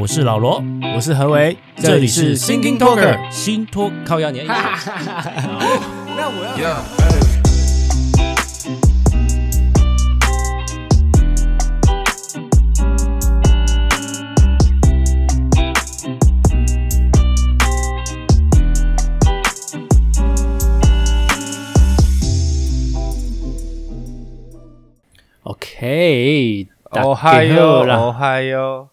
我是老罗，我是何为，这里是 Thinking Talker 新托靠压年。那我要。OK，哦嗨哟，哦嗨哟。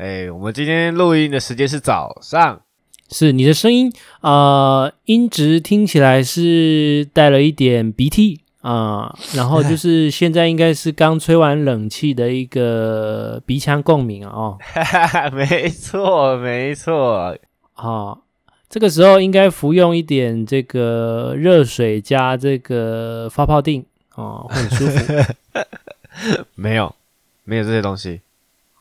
哎，我们今天录音的时间是早上，是你的声音呃，音质听起来是带了一点鼻涕啊、呃，然后就是现在应该是刚吹完冷气的一个鼻腔共鸣啊，哦，没错没错，好，这个时候应该服用一点这个热水加这个发泡定哦，会很舒服。没有，没有这些东西。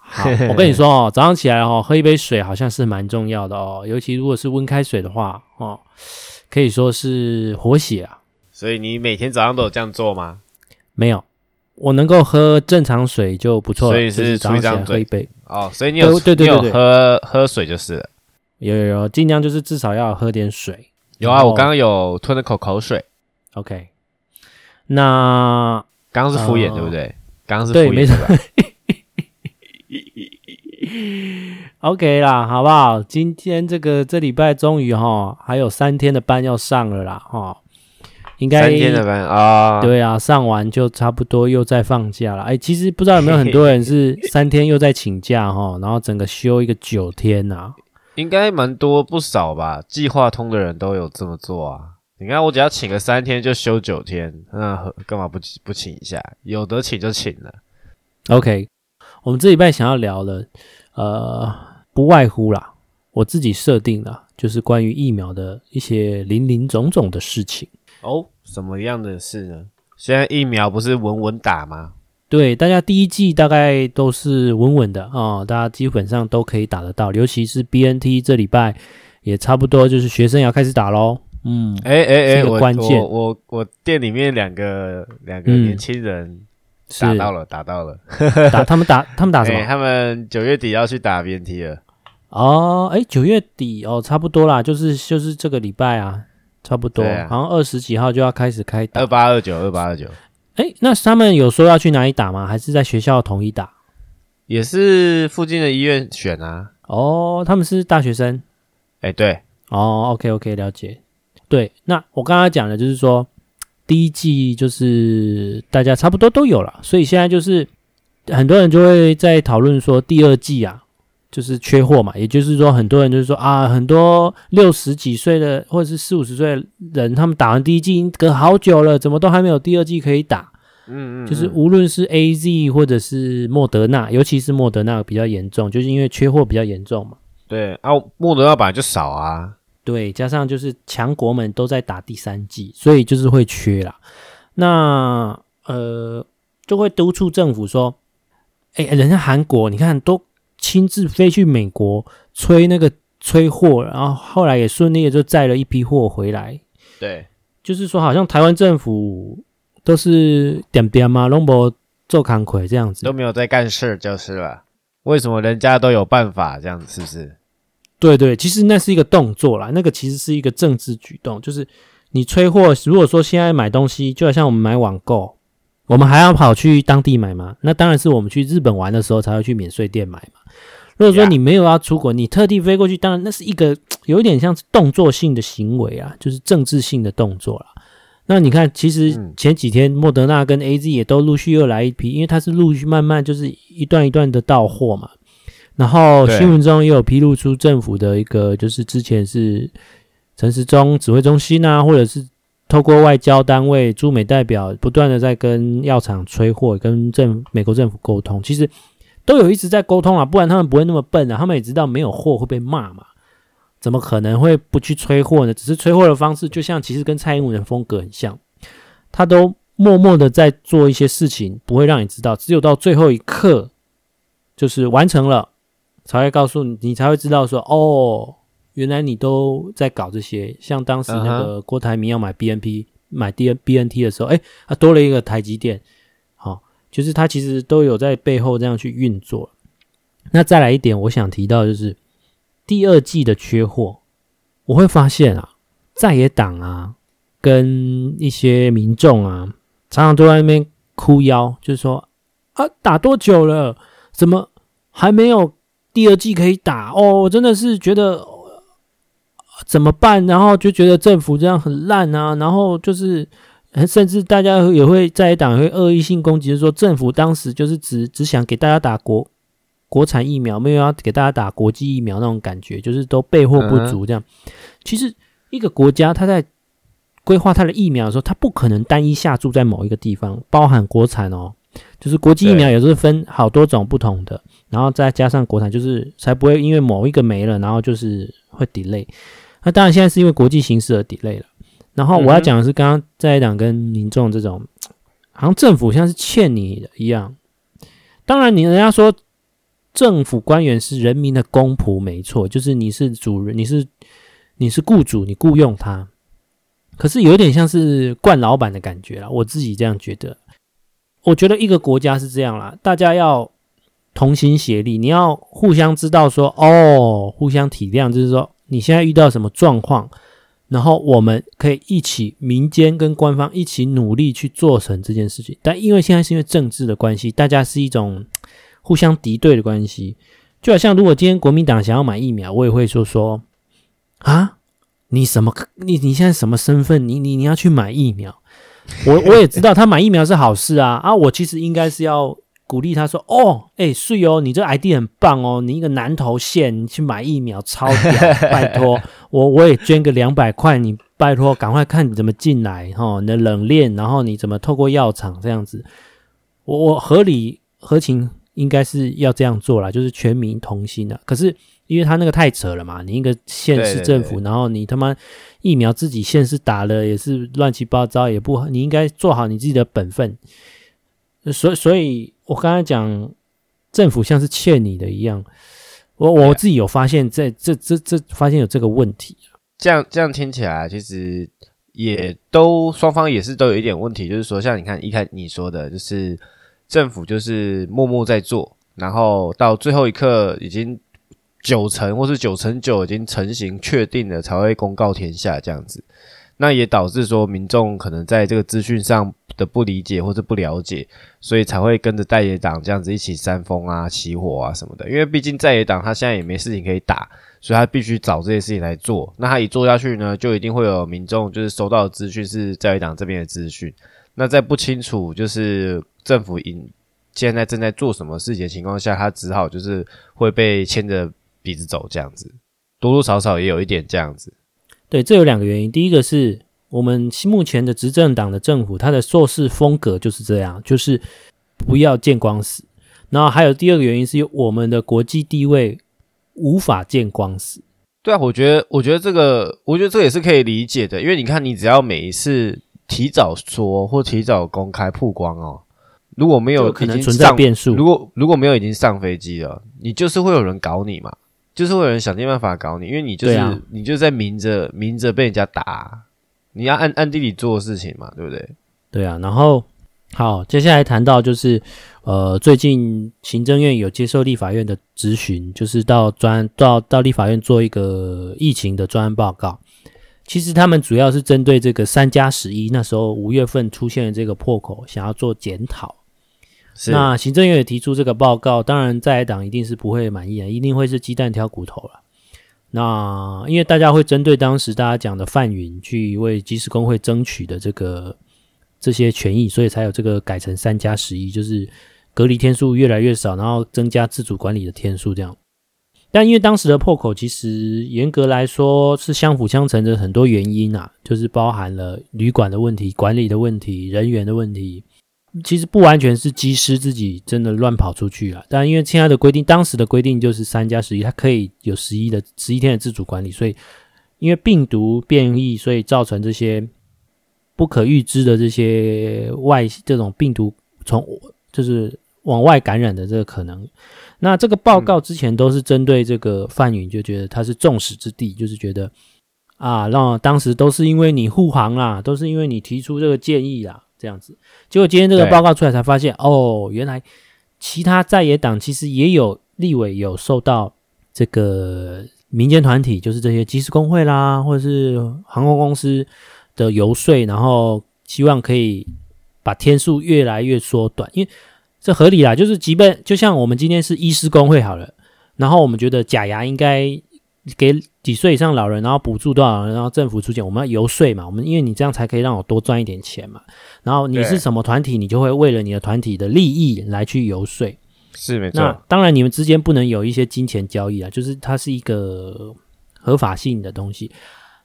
好，我跟你说哦，早上起来哦，喝一杯水好像是蛮重要的哦，尤其如果是温开水的话哦，可以说是活血啊。所以你每天早上都有这样做吗？没有，我能够喝正常水就不错了。所以是早上喝一杯哦，所以你有对对对，对，对，喝喝水就是了。有有有，尽量就是至少要喝点水。有啊，我刚刚有吞了口口水。OK，那刚刚是敷衍、呃、对不对？刚刚是敷衍对，没错。OK 啦，好不好？今天这个这礼拜终于哈，还有三天的班要上了啦，哈，应该三天的班啊，对啊，上完就差不多又在放假了。哎，其实不知道有没有很多人是 三天又在请假哈，然后整个休一个九天呐、啊，应该蛮多不少吧？计划通的人都有这么做啊。你看我只要请个三天就休九天，那干嘛不不请一下？有得请就请了。OK。我们这礼拜想要聊的，呃，不外乎啦，我自己设定的，就是关于疫苗的一些零零总总的事情。哦，什么样的事呢？现在疫苗不是稳稳打吗？对，大家第一季大概都是稳稳的啊、哦，大家基本上都可以打得到，尤其是 BNT 这礼拜也差不多，就是学生要开始打喽。嗯，哎哎哎，关键，我我我，店里面两个两个年轻人。嗯打到了，打到了，打他们打他们打什么？欸、他们九月底要去打 BNT 了。哦，哎，九月底哦，差不多啦，就是就是这个礼拜啊，差不多，啊、好像二十几号就要开始开打。二八二九，二八二九。哎，那他们有说要去哪里打吗？还是在学校统一打？也是附近的医院选啊。哦，他们是大学生。哎，对。哦，OK OK，了解。对，那我刚刚讲的就是说。第一季就是大家差不多都有了，所以现在就是很多人就会在讨论说第二季啊，就是缺货嘛。也就是说，很多人就是说啊，很多六十几岁的或者是四五十岁的人，他们打完第一剂已经隔好久了，怎么都还没有第二剂可以打？嗯嗯，就是无论是 AZ 或者是莫德纳，尤其是莫德纳比较严重，就是因为缺货比较严重嘛。对啊，莫德纳本来就少啊。对，加上就是强国们都在打第三剂，所以就是会缺啦。那呃，就会督促政府说：“哎，人家韩国你看都亲自飞去美国催那个催货，然后后来也顺利的就载了一批货回来。”对，就是说好像台湾政府都是点点嘛，拢无做工课这样子，都没有在干事就是了。为什么人家都有办法这样子？是不是？对对，其实那是一个动作啦，那个其实是一个政治举动，就是你催货。如果说现在买东西，就好像我们买网购，我们还要跑去当地买吗？那当然是我们去日本玩的时候才会去免税店买嘛。如果说你没有要出国，你特地飞过去，当然那是一个 有一点像是动作性的行为啊，就是政治性的动作啦。那你看，其实前几天莫德纳跟 AZ 也都陆续又来一批，因为它是陆续慢慢就是一段一段的到货嘛。然后新闻中也有披露出政府的一个，就是之前是陈时中指挥中心啊，或者是透过外交单位驻美代表，不断的在跟药厂催货，跟政美国政府沟通，其实都有一直在沟通啊，不然他们不会那么笨啊，他们也知道没有货会被骂嘛，怎么可能会不去催货呢？只是催货的方式，就像其实跟蔡英文的风格很像，他都默默的在做一些事情，不会让你知道，只有到最后一刻，就是完成了。才会告诉你，你才会知道说，哦，原来你都在搞这些。像当时那个郭台铭要买 BNP、uh-huh. 买 D N B N T 的时候，哎，他多了一个台积电，好、哦，就是他其实都有在背后这样去运作。那再来一点，我想提到就是第二季的缺货，我会发现啊，在野党啊跟一些民众啊，常常都在那边哭腰，就是说啊，打多久了？怎么还没有第二季可以打？哦，我真的是觉得怎么办？然后就觉得政府这样很烂啊，然后就是。甚至大家也会在党会恶意性攻击，就是说政府当时就是只只想给大家打国国产疫苗，没有要给大家打国际疫苗那种感觉，就是都备货不足这样。其实一个国家它在规划它的疫苗的时候，它不可能单一下注在某一个地方，包含国产哦，就是国际疫苗也是分好多种不同的，然后再加上国产，就是才不会因为某一个没了，然后就是会 delay。那当然现在是因为国际形势而 delay 了。然后我要讲的是，刚刚在党跟民众这种，好像政府像是欠你的一样。当然，你人家说政府官员是人民的公仆，没错，就是你是主人，你是你是雇主，你雇佣他。可是有点像是惯老板的感觉啦，我自己这样觉得。我觉得一个国家是这样啦，大家要同心协力，你要互相知道说，哦，互相体谅，就是说你现在遇到什么状况。然后我们可以一起，民间跟官方一起努力去做成这件事情。但因为现在是因为政治的关系，大家是一种互相敌对的关系。就好像如果今天国民党想要买疫苗，我也会说说啊，你什么？你你现在什么身份？你你你要去买疫苗？我我也知道他买疫苗是好事啊啊！我其实应该是要。鼓励他说：“哦，哎、欸，是哦，你这 ID 很棒哦，你一个南投县，你去买疫苗超屌，拜托我，我也捐个两百块，你拜托赶快看你怎么进来哈、哦，你的冷链，然后你怎么透过药厂这样子，我我合理合情应该是要这样做啦，就是全民同心的。可是因为他那个太扯了嘛，你一个县市政府，然后你他妈疫苗自己县市打了也是乱七八糟，也不，你应该做好你自己的本分。所以，所以。”我刚才讲政府像是欠你的一样，我我自己有发现，在这这这发现有这个问题。这样这样听起来，其实也都双方也是都有一点问题，就是说，像你看一开始你说的，就是政府就是默默在做，然后到最后一刻已经九成或是九成九已经成型确定了，才会公告天下这样子。那也导致说民众可能在这个资讯上的不理解或者不了解，所以才会跟着在野党这样子一起煽风啊、起火啊什么的。因为毕竟在野党他现在也没事情可以打，所以他必须找这些事情来做。那他一做下去呢，就一定会有民众就是收到的资讯是在野党这边的资讯。那在不清楚就是政府因现在正在做什么事情的情况下，他只好就是会被牵着鼻子走这样子，多多少少也有一点这样子。对，这有两个原因。第一个是我们目前的执政党的政府，它的做事风格就是这样，就是不要见光死。然后还有第二个原因是，我们的国际地位无法见光死。对啊，我觉得，我觉得这个，我觉得这也是可以理解的。因为你看，你只要每一次提早说或提早公开曝光哦，如果没有可能存在变数，如果如果没有已经上飞机了，你就是会有人搞你嘛。就是会有人想尽办法搞你，因为你就是、啊、你就在明着明着被人家打，你要暗暗地里做事情嘛，对不对？对啊。然后好，接下来谈到就是呃，最近行政院有接受立法院的咨询，就是到专到到立法院做一个疫情的专案报告。其实他们主要是针对这个三加十一那时候五月份出现的这个破口，想要做检讨。那行政院也提出这个报告，当然在野党一定是不会满意啊，一定会是鸡蛋挑骨头了。那因为大家会针对当时大家讲的范云去为技师工会争取的这个这些权益，所以才有这个改成三加十一，就是隔离天数越来越少，然后增加自主管理的天数这样。但因为当时的破口其实严格来说是相辅相成的很多原因啊，就是包含了旅馆的问题、管理的问题、人员的问题。其实不完全是机师自己真的乱跑出去了，但因为现在的规定，当时的规定就是三加十一，它可以有十一的十一天的自主管理，所以因为病毒变异，所以造成这些不可预知的这些外这种病毒从就是往外感染的这个可能。那这个报告之前都是针对这个范云，就觉得他是众矢之的，就是觉得啊，让当时都是因为你护航啦，都是因为你提出这个建议啦。这样子，结果今天这个报告出来才发现，哦，原来其他在野党其实也有立委有受到这个民间团体，就是这些机师工会啦，或者是航空公司的游说，然后希望可以把天数越来越缩短，因为这合理啦。就是即便就像我们今天是医师工会好了，然后我们觉得假牙应该给几岁以上老人，然后补助多少人，然后政府出钱，我们要游说嘛。我们因为你这样才可以让我多赚一点钱嘛。然后你是什么团体，你就会为了你的团体的利益来去游说。是没错。那当然，你们之间不能有一些金钱交易啊，就是它是一个合法性的东西。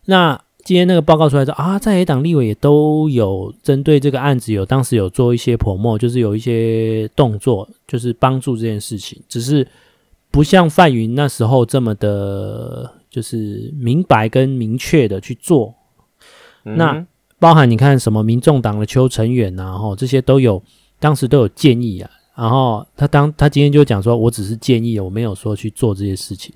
那今天那个报告出来说啊，在野党立委也都有针对这个案子，有当时有做一些 promo，就是有一些动作，就是帮助这件事情，只是不像范云那时候这么的，就是明白跟明确的去做。嗯、那包含你看什么民众党的邱成远啊，吼这些都有，当时都有建议啊。然后他当他今天就讲说，我只是建议，我没有说去做这些事情。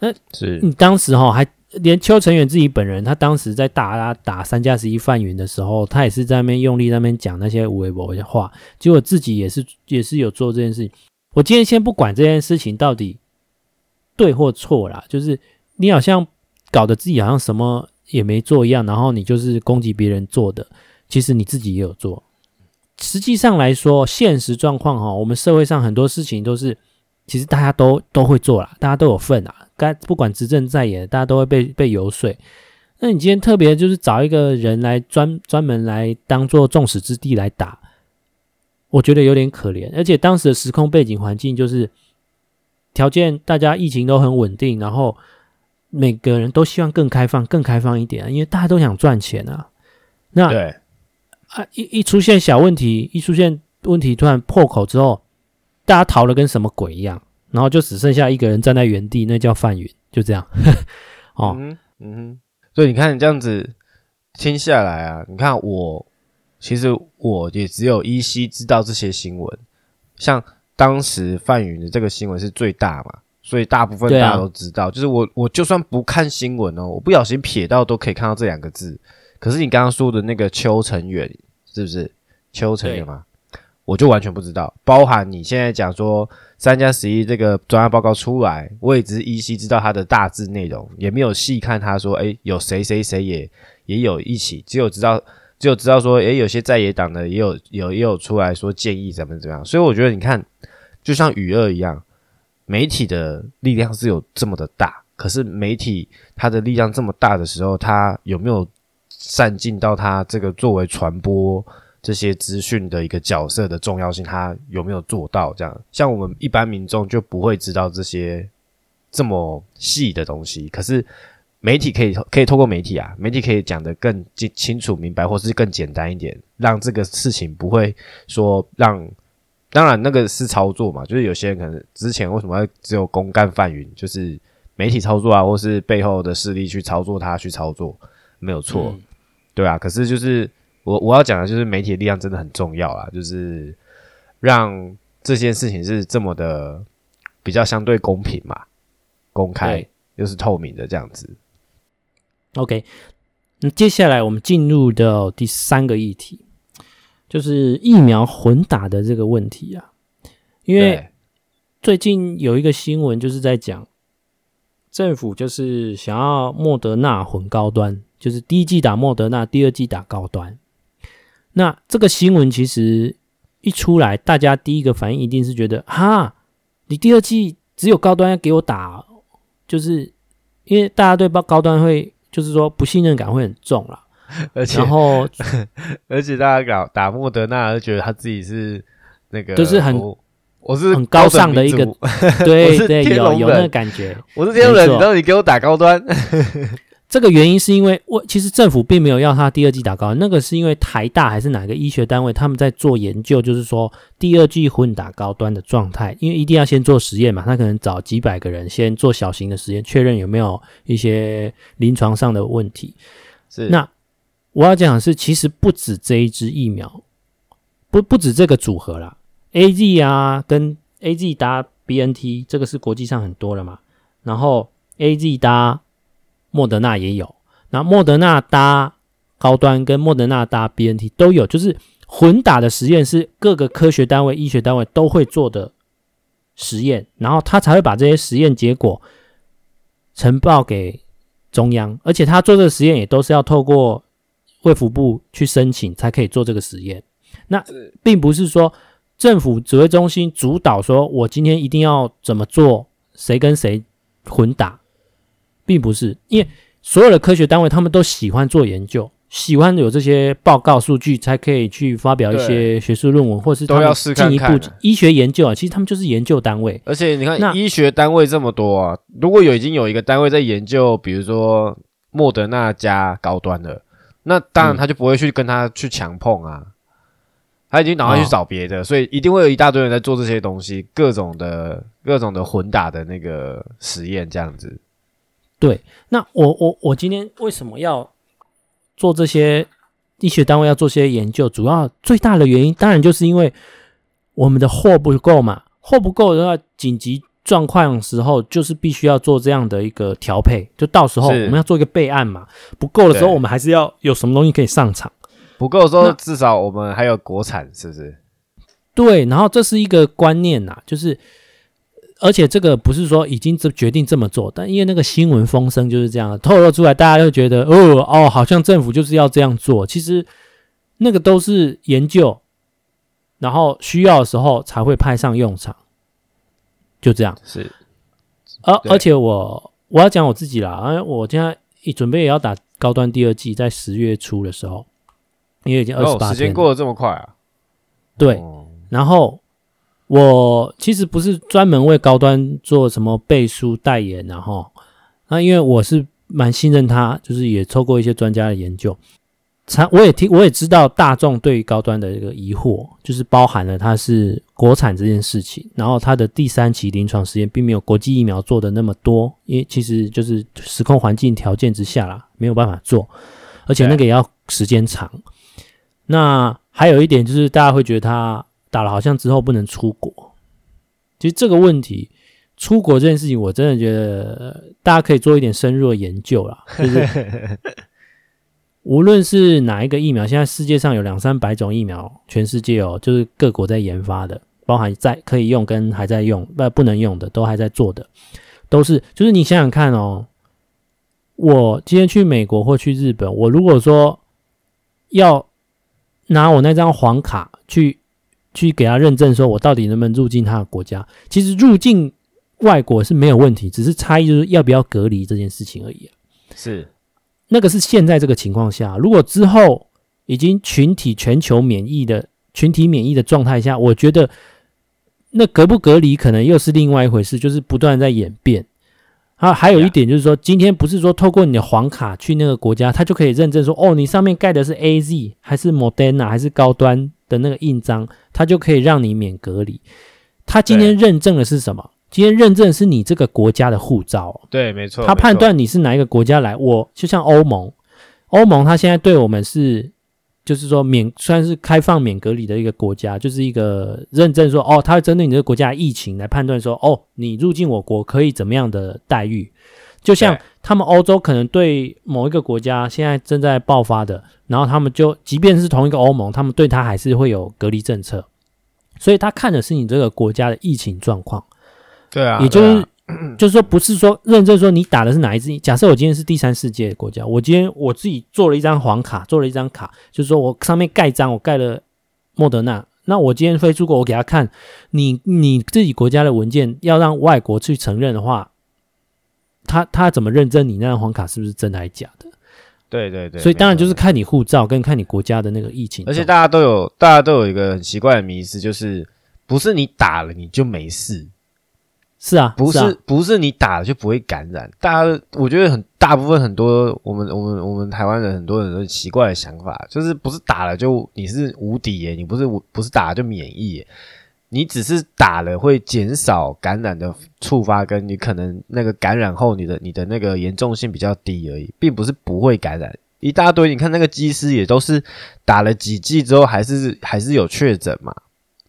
那是你当时哈还连邱成远自己本人，他当时在打他打三加十一范云的时候，他也是在那边用力在那边讲那些无微博的话，结果自己也是也是有做这件事情。我今天先不管这件事情到底对或错啦，就是你好像搞得自己好像什么也没做一样，然后你就是攻击别人做的，其实你自己也有做。实际上来说，现实状况哈，我们社会上很多事情都是，其实大家都都会做啦，大家都有份啊。该不管执政在野，大家都会被被游说。那你今天特别就是找一个人来专专门来当做众矢之的来打，我觉得有点可怜。而且当时的时空背景环境就是条件，大家疫情都很稳定，然后每个人都希望更开放、更开放一点，因为大家都想赚钱啊。那对。啊！一一出现小问题，一出现问题突然破口之后，大家逃了跟什么鬼一样，然后就只剩下一个人站在原地，那叫范云，就这样。哦，嗯嗯，所以你看你这样子听下来啊，你看我其实我也只有依稀知道这些新闻，像当时范云的这个新闻是最大嘛，所以大部分大家都知道。啊、就是我我就算不看新闻哦，我不小心瞥到都可以看到这两个字。可是你刚刚说的那个邱成远是不是邱成远吗？我就完全不知道。包含你现在讲说三加十一这个专案报告出来，我也只是依稀知道它的大致内容，也没有细看他说，哎，有谁谁谁也也有一起，只有知道只有知道说，哎，有些在野党的也有有也有出来说建议怎么怎么样。所以我觉得你看，就像与恶一样，媒体的力量是有这么的大，可是媒体它的力量这么大的时候，它有没有？善尽到它这个作为传播这些资讯的一个角色的重要性，它有没有做到？这样，像我们一般民众就不会知道这些这么细的东西。可是媒体可以可以透过媒体啊，媒体可以讲得更清清楚明白，或是更简单一点，让这个事情不会说让。当然，那个是操作嘛，就是有些人可能之前为什么要只有公干范云，就是媒体操作啊，或是背后的势力去操作他去操作，没有错。嗯对啊，可是就是我我要讲的就是媒体的力量真的很重要啊，就是让这件事情是这么的比较相对公平嘛，公开又是透明的这样子。OK，那接下来我们进入到第三个议题，就是疫苗混打的这个问题啊，因为最近有一个新闻就是在讲政府就是想要莫德纳混高端。就是第一季打莫德纳，第二季打高端。那这个新闻其实一出来，大家第一个反应一定是觉得：哈，你第二季只有高端要给我打，就是因为大家对高高端会就是说不信任感会很重啦。而且，然后 而且大家搞打莫德纳，就觉得他自己是那个，就是很我，我是很高尚的一个，对对，有有那个感觉。我是天龙人，然后你给我打高端？这个原因是因为我其实政府并没有要他第二季打高端，那个是因为台大还是哪个医学单位他们在做研究，就是说第二季混打高端的状态，因为一定要先做实验嘛，他可能找几百个人先做小型的实验，确认有没有一些临床上的问题。是，那我要讲的是，其实不止这一支疫苗，不不止这个组合啦，AZ 啊跟 AZ 搭 BNT 这个是国际上很多了嘛，然后 AZ 搭。莫德纳也有，那莫德纳搭高端跟莫德纳搭 BNT 都有，就是混打的实验是各个科学单位、医学单位都会做的实验，然后他才会把这些实验结果呈报给中央，而且他做这个实验也都是要透过卫福部去申请才可以做这个实验。那并不是说政府指挥中心主导说，我今天一定要怎么做，谁跟谁混打，并不是，因为所有的科学单位他们都喜欢做研究。喜欢有这些报告数据，才可以去发表一些学术论文，或是都要进一步医学研究啊。其实他们就是研究单位。而且你看，医学单位这么多啊，如果有已经有一个单位在研究，比如说莫德纳加高端的，那当然他就不会去跟他去强碰啊。他已经赶快去找别的，哦，所以一定会有一大堆人在做这些东西，各种的各种的混打的那个实验这样子。对，那我我我今天为什么要？做这些医学单位要做些研究，主要最大的原因当然就是因为我们的货不够嘛，货不够的话，紧急状况时候就是必须要做这样的一个调配，就到时候我们要做一个备案嘛。不够的时候，我们还是要有什么东西可以上场。不够的时候，至少我们还有国产，是不是？对，然后这是一个观念呐，就是。而且这个不是说已经这决定这么做，但因为那个新闻风声就是这样透露出来，大家就觉得哦哦，好像政府就是要这样做。其实那个都是研究，然后需要的时候才会派上用场，就这样。是，而而且我我要讲我自己啦，因为我现在一准备也要打高端第二季，在十月初的时候，因为已经二十八天，时间过得这么快啊？对，然后。我其实不是专门为高端做什么背书代言，然后那因为我是蛮信任他，就是也透过一些专家的研究，才我也听我也知道大众对于高端的一个疑惑，就是包含了它是国产这件事情，然后它的第三期临床实验并没有国际疫苗做的那么多，因为其实就是时空环境条件之下啦，没有办法做，而且那个也要时间长。那还有一点就是大家会觉得他。打了好像之后不能出国，其实这个问题，出国这件事情，我真的觉得大家可以做一点深入的研究啦。就是无论是哪一个疫苗，现在世界上有两三百种疫苗，全世界哦，就是各国在研发的，包含在可以用跟还在用，不不能用的都还在做的，都是就是你想想看哦，我今天去美国或去日本，我如果说要拿我那张黄卡去。去给他认证，说我到底能不能入境他的国家？其实入境外国是没有问题，只是差异就是要不要隔离这件事情而已。是，那个是现在这个情况下，如果之后已经群体全球免疫的群体免疫的状态下，我觉得那隔不隔离可能又是另外一回事，就是不断在演变。啊，还有一点就是说，今天不是说透过你的黄卡去那个国家，他就可以认证说，哦，你上面盖的是 AZ 还是 Moderna 还是高端的那个印章，他就可以让你免隔离。他今天认证的是什么？今天认证的是你这个国家的护照。对，没错。他判断你是哪一个国家来，我就像欧盟，欧盟他现在对我们是。就是说免算是开放免隔离的一个国家，就是一个认证说哦，他会针对你这个国家疫情来判断说哦，你入境我国可以怎么样的待遇？就像他们欧洲可能对某一个国家现在正在爆发的，然后他们就即便是同一个欧盟，他们对他还是会有隔离政策，所以他看的是你这个国家的疫情状况。对啊，也就是。就是说，不是说认证说你打的是哪一支。假设我今天是第三世界的国家，我今天我自己做了一张黄卡，做了一张卡，就是说我上面盖章，我盖了莫德纳。那我今天飞出国，我给他看你你自己国家的文件，要让外国去承认的话，他他怎么认证你那张黄卡是不是真的还是假的？对对对，所以当然就是看你护照跟看你国家的那个疫情。而且大家都有大家都有一个很奇怪的迷思，就是不是你打了你就没事。是啊，不是，不是你打了就不会感染。大家，我觉得很大部分很多我们我们我们台湾人很多人都奇怪的想法，就是不是打了就你是无敌耶，你不是不是打了就免疫耶，你只是打了会减少感染的触发，跟你可能那个感染后你的你的那个严重性比较低而已，并不是不会感染。一大堆，你看那个机师也都是打了几剂之后还是还是有确诊嘛，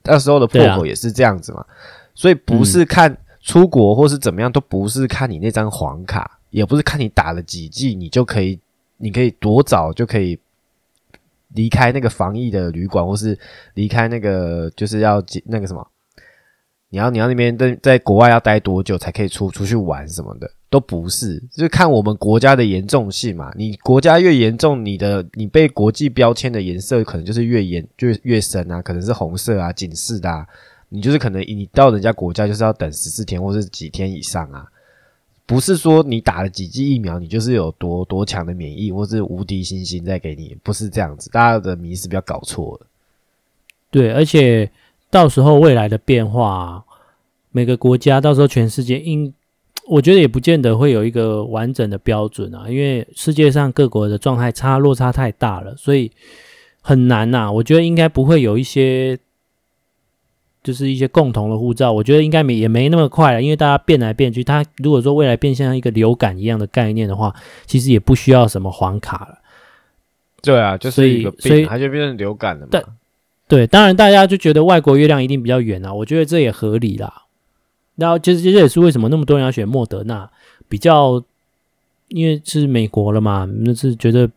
那时候的破口也是这样子嘛，啊、所以不是看。出国或是怎么样，都不是看你那张黄卡，也不是看你打了几季，你就可以，你可以多早就可以离开那个防疫的旅馆，或是离开那个就是要那个什么，你要你要那边在在国外要待多久才可以出出去玩什么的，都不是，就是看我们国家的严重性嘛。你国家越严重，你的你被国际标签的颜色可能就是越严就越深啊，可能是红色啊警示的啊。你就是可能你到人家国家就是要等十四天或是几天以上啊。不是说你打了几剂疫苗，你就是有多多强的免疫，或是无敌星星在给你，不是这样子。大家的迷思不要搞错了。对，而且到时候未来的变化，每个国家到时候全世界应，我觉得也不见得会有一个完整的标准啊，因为世界上各国的状态差落差太大了，所以很难呐、我觉得应该不会有一些。就是一些共同的护照，我觉得应该没也没那么快了，因为大家变来变去。它如果说未来变像一个流感一样的概念的话，其实也不需要什么黄卡了。对啊，就是一个病，所以它就变成流感了嘛。对，对，当然大家就觉得外国月亮一定比较圆啊，我觉得这也合理啦。然后就是这也是为什么那么多人要选莫德纳，比较因为是美国了嘛，那是觉得。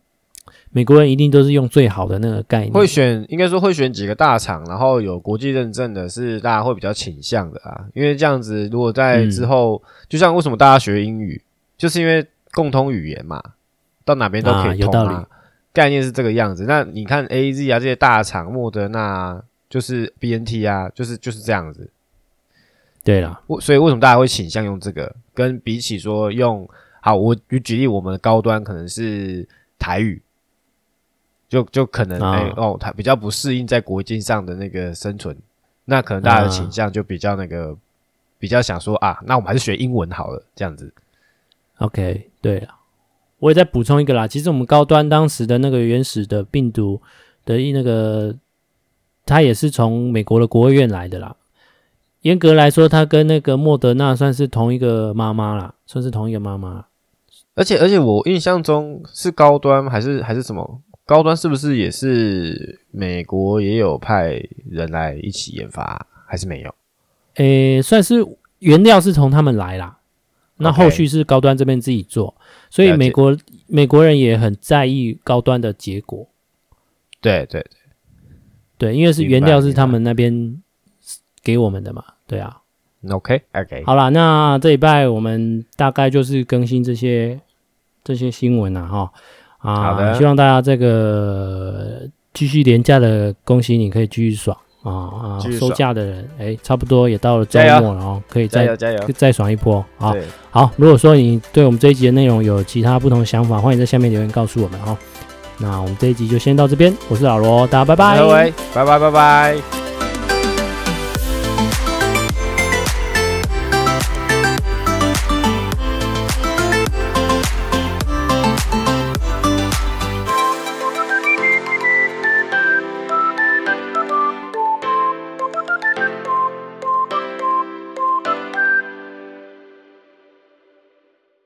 美国人一定都是用最好的那个概念，会选应该说会选几个大厂，然后有国际认证的，是大家会比较倾向的啊。因为这样子，如果在之后，嗯、就像为什么大家学英语，就是因为共通语言嘛，到哪边都可以通啊。啊有道理。概念是这个样子。那你看 AZ 啊这些大厂，莫德纳就是 BNT 啊，就是就是这样子。对了，所以为什么大家会倾向用这个？跟比起说用好，我举举例，我们的高端可能是台语。就就可能哎、欸、哦，他比较不适应在国际上的那个生存，那可能大家的倾向就比较那个，啊、比较想说啊，那我们还是学英文好了，这样子。OK，对了，我也再补充一个啦，其实我们高端当时的那个原始的病毒的那个，它也是从美国的国务院来的啦。严格来说，它跟那个莫德纳算是同一个妈妈啦，算是同一个妈妈。而且而且我印象中是高端还是还是什么？高端是不是也是美国也有派人来一起研发，还是没有？诶，算是原料是从他们来啦，那后续是高端这边自己做，所以美国美国人也很在意高端的结果。对对对，对，因为是原料是他们那边给我们的嘛，对啊。OK OK，好啦，那这礼拜我们大概就是更新这些这些新闻了哈。啊，好的，希望大家这个继续廉价的，恭喜你可以继续爽啊啊！收假的人，哎、欸，差不多也到了周末了哦，可以再再爽一波啊！好，如果说你对我们这一集的内容有其他不同的想法，欢迎在下面留言告诉我们哦。那我们这一集就先到这边，我是老罗，大家拜拜，拜拜拜拜。